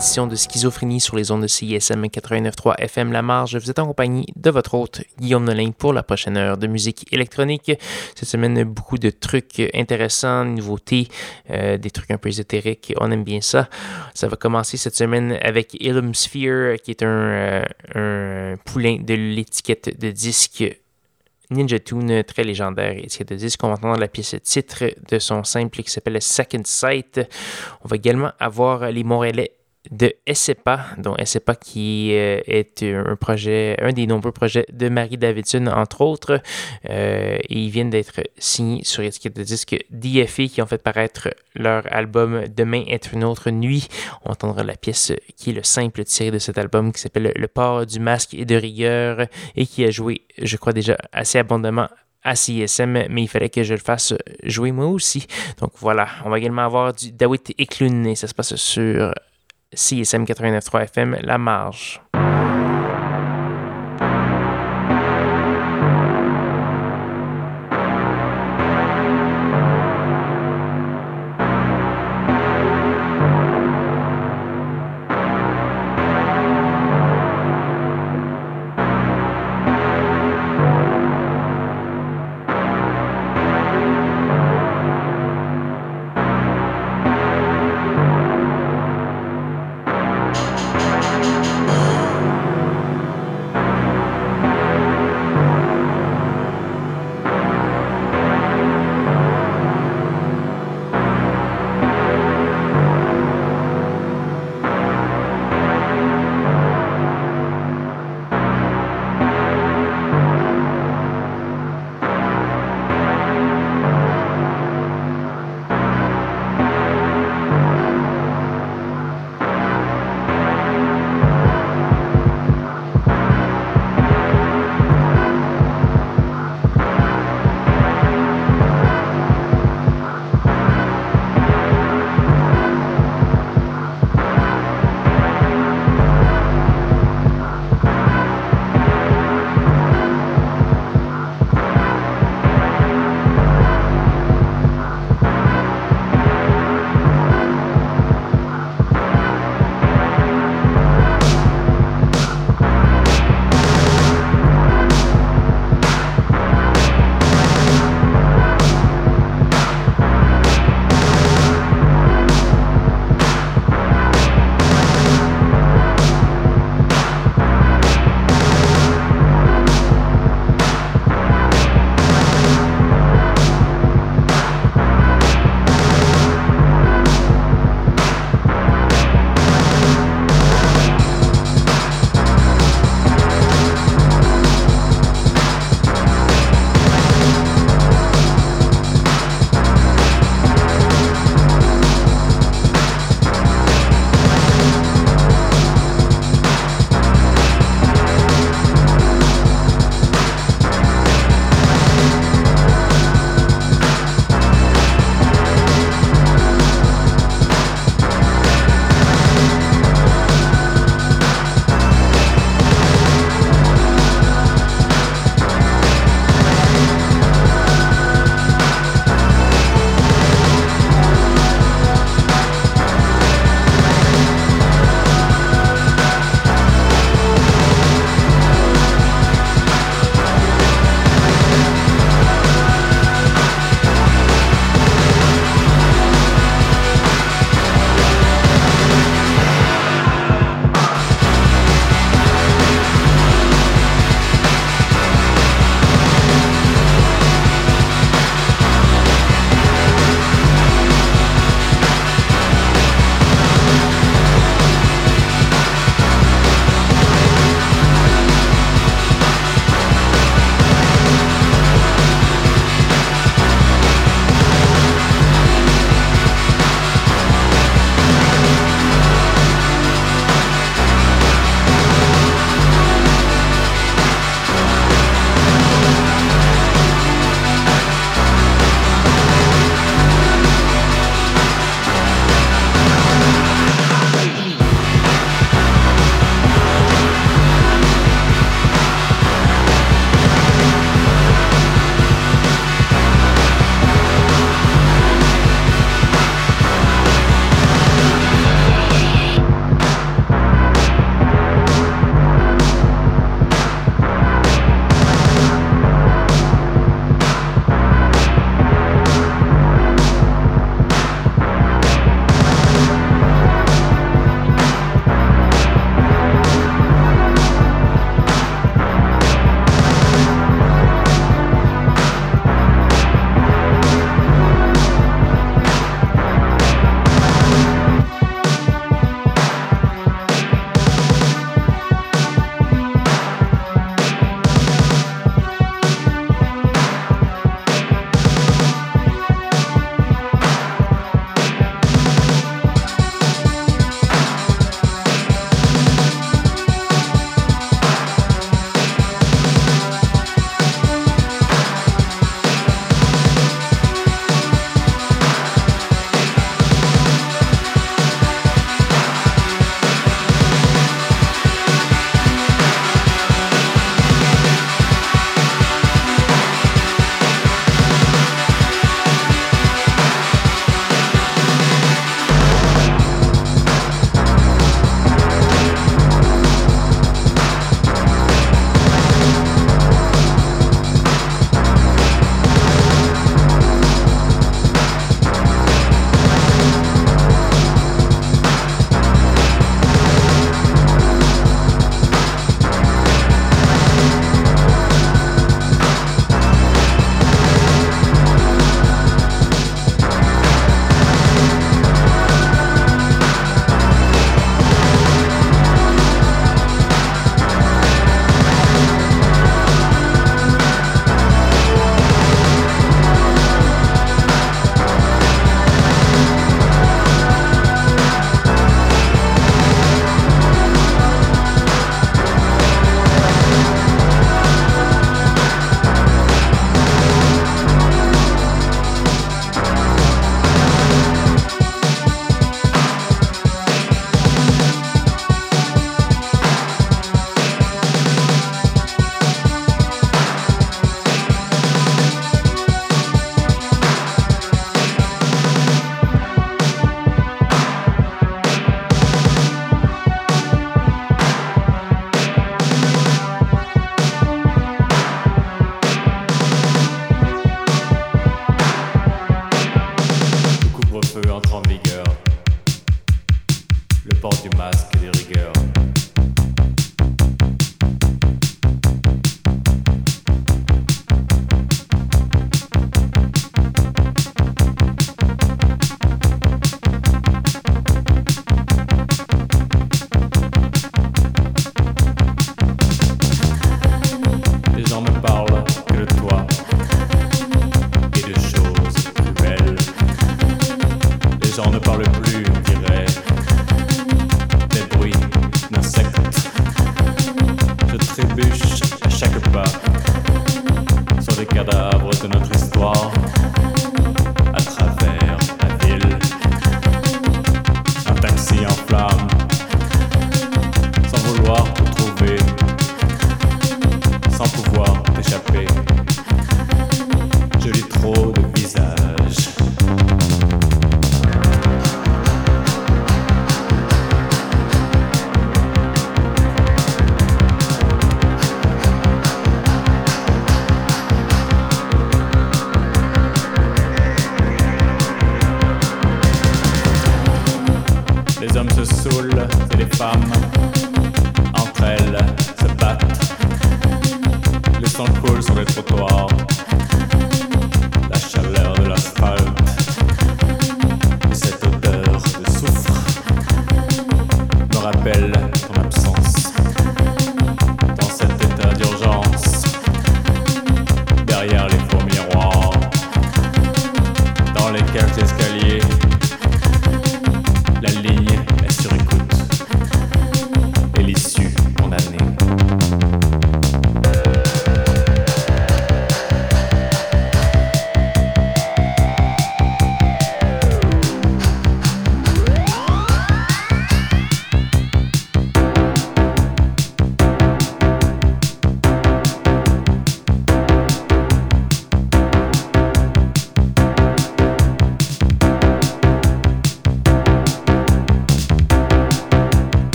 édition de Schizophrénie sur les ondes de CISM 89.3 FM La Marge. Vous êtes en compagnie de votre hôte Guillaume Nolin pour la prochaine heure de musique électronique. Cette semaine, beaucoup de trucs intéressants, nouveautés, euh, des trucs un peu ésotériques. On aime bien ça. Ça va commencer cette semaine avec Illuminsphere, Sphere, qui est un, euh, poulain de l'étiquette de disque Ninja Tune, très légendaire et de disque. On va entendre la pièce titre de son simple qui s'appelle Second Sight. On va également avoir les Montréalais de SEPA, dont SEPA qui euh, est un projet, un des nombreux projets de Marie Davidson, entre autres. Euh, ils viennent d'être signés sur l'étiquette de disque DFA qui ont fait paraître leur album Demain être une autre nuit. On entendra la pièce qui est le simple tiré de cet album qui s'appelle Le port du masque et de rigueur et qui a joué, je crois déjà assez abondamment à CSM, mais il fallait que je le fasse jouer moi aussi. Donc voilà, on va également avoir du Dawit Eklund et ça se passe sur CSM 89.3 FM, La Marge.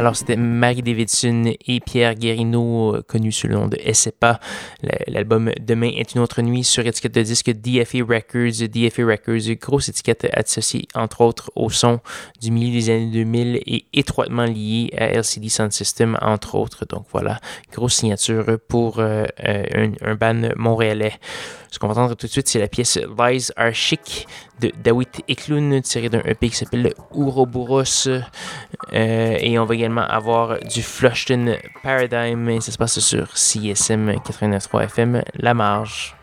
Alors, c'était Marie Davidson et Pierre Guérino, euh, connus sous le nom de SEPA. L'album Demain est une autre nuit sur étiquette de disque DFA Records. DFA Records, grosse étiquette associée entre autres au son du milieu des années 2000 et étroitement liée à LCD Sound System, entre autres. Donc voilà, grosse signature pour euh, euh, un, un band montréalais. Ce qu'on va entendre tout de suite, c'est la pièce Lies Are Chic de Dawit Eklund, tirée d'un EP qui s'appelle Ouroboros. Euh, et on va également avoir du Flushton Paradigm, et ça se passe sur CSM 89.3 FM, La Marge.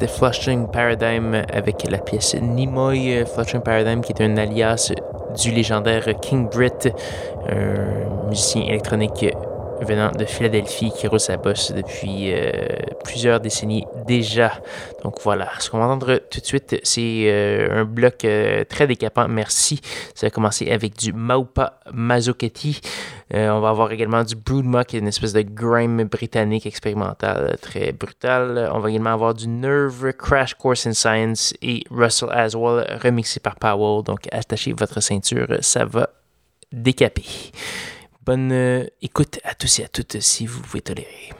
C'était Flushing Paradigm avec la pièce Nimoy. Flushing Paradigm qui est un alias du légendaire King Britt, un musicien électronique venant de Philadelphie qui roule sa bosse depuis euh, plusieurs décennies déjà. Donc voilà, ce qu'on va entendre tout de suite, c'est euh, un bloc euh, très décapant. Merci. Ça va commencer avec du Maupa Mazzochetti. on va avoir également du Broodmuck, une espèce de grime britannique expérimental très brutal. On va également avoir du Nerve Crash Course in Science et Russell Aswell remixé par Powell. Donc attachez votre ceinture, ça va décaper. Bonne euh, écoute à tous et à toutes si vous pouvez tolérer.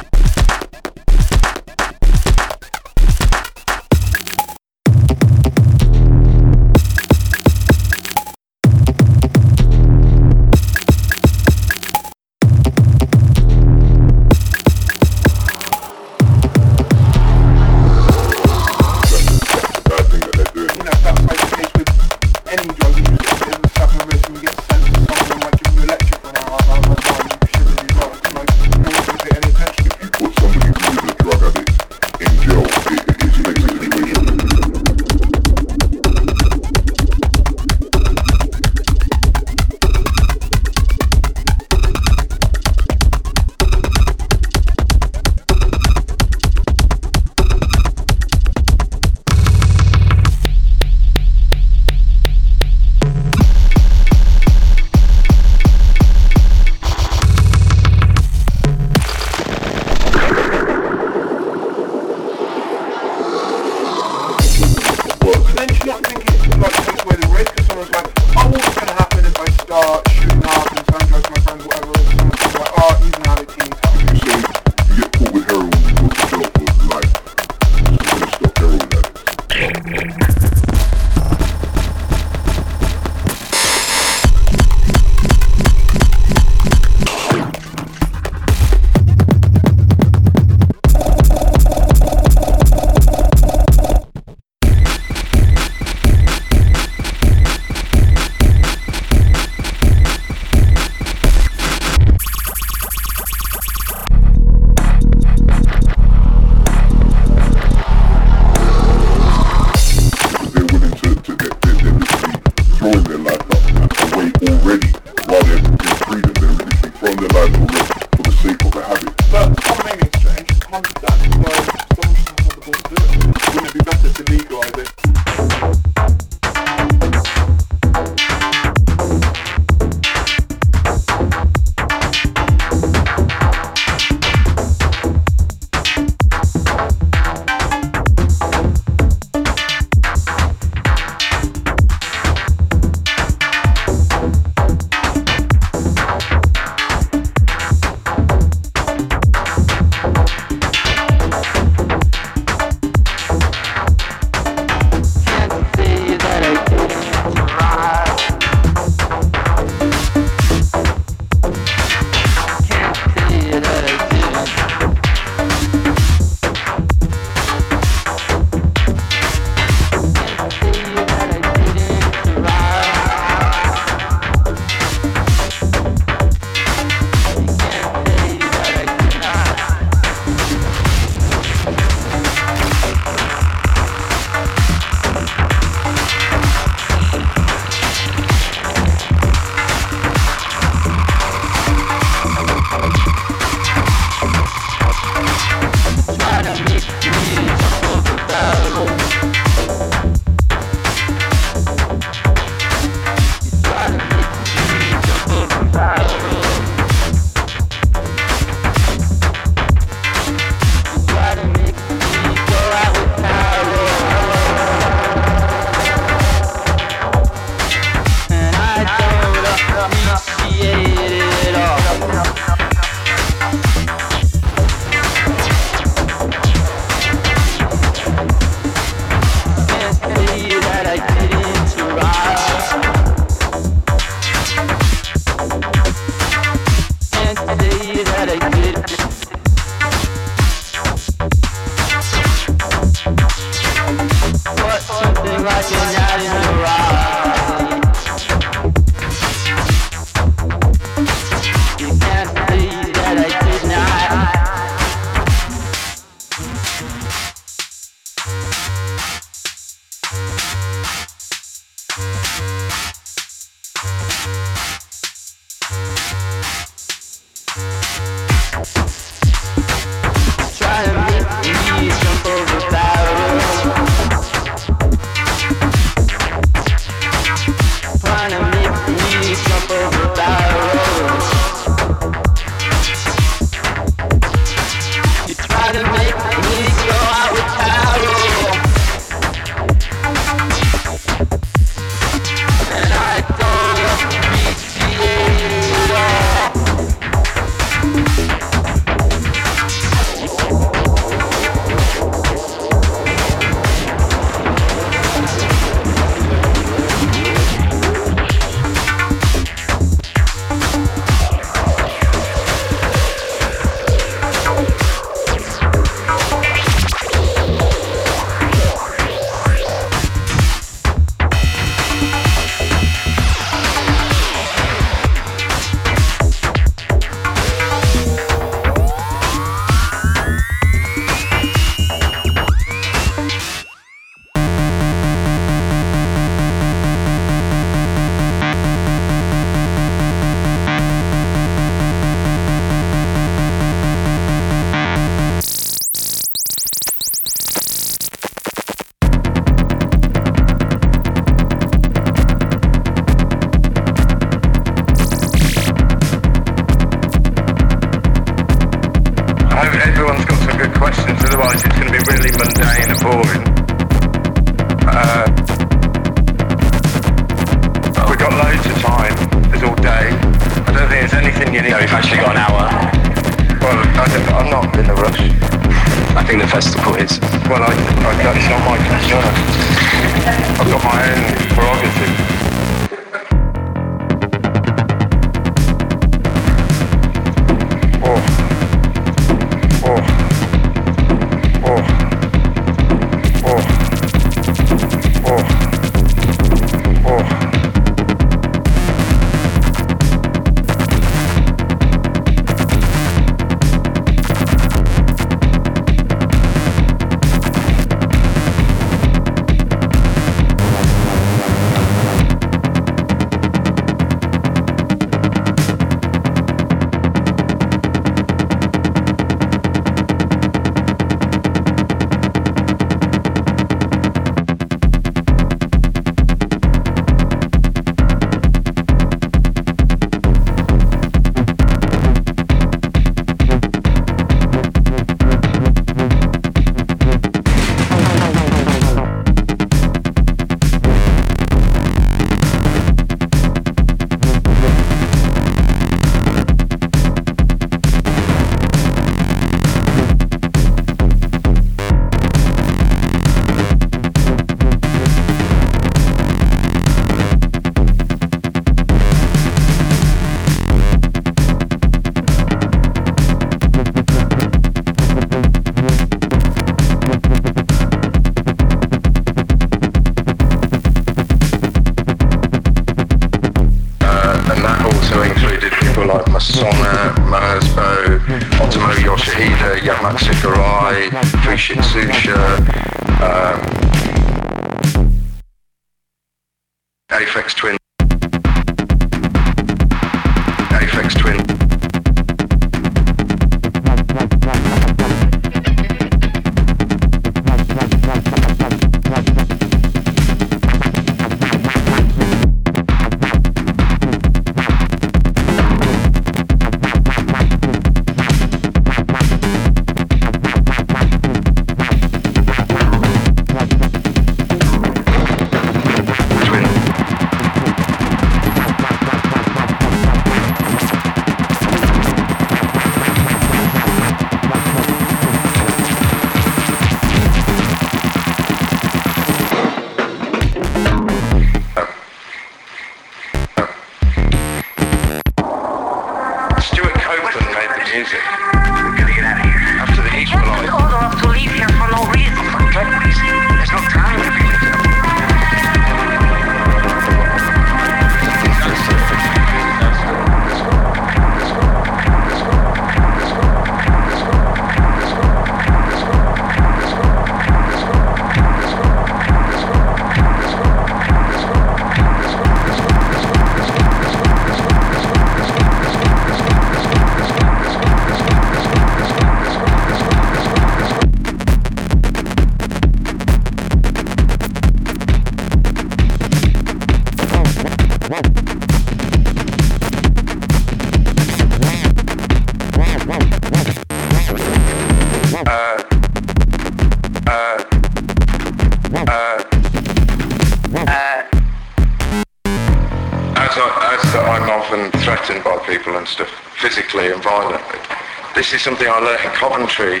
This is something I learned in Coventry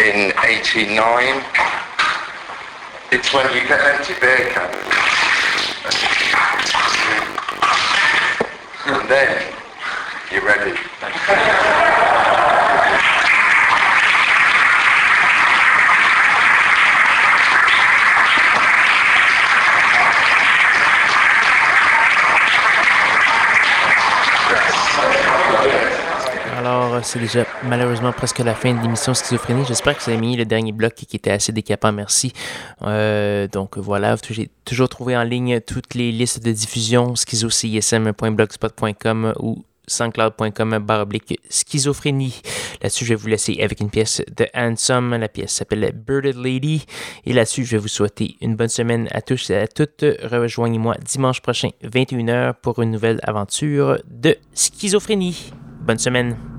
in 89. It's when you get empty beer cans. And then you're ready. C'est déjà malheureusement presque la fin de l'émission Schizophrénie. J'espère que vous avez mis le dernier bloc qui était assez décapant. Merci. Euh, donc voilà, j'ai toujours trouvé en ligne toutes les listes de diffusion schizocism.blogspot.com ou baroblique schizophrénie. Là-dessus, je vais vous laisser avec une pièce de Handsome. La pièce s'appelle Birded Lady. Et là-dessus, je vais vous souhaiter une bonne semaine à tous et à toutes. Rejoignez-moi dimanche prochain, 21h, pour une nouvelle aventure de schizophrénie. Bonne semaine.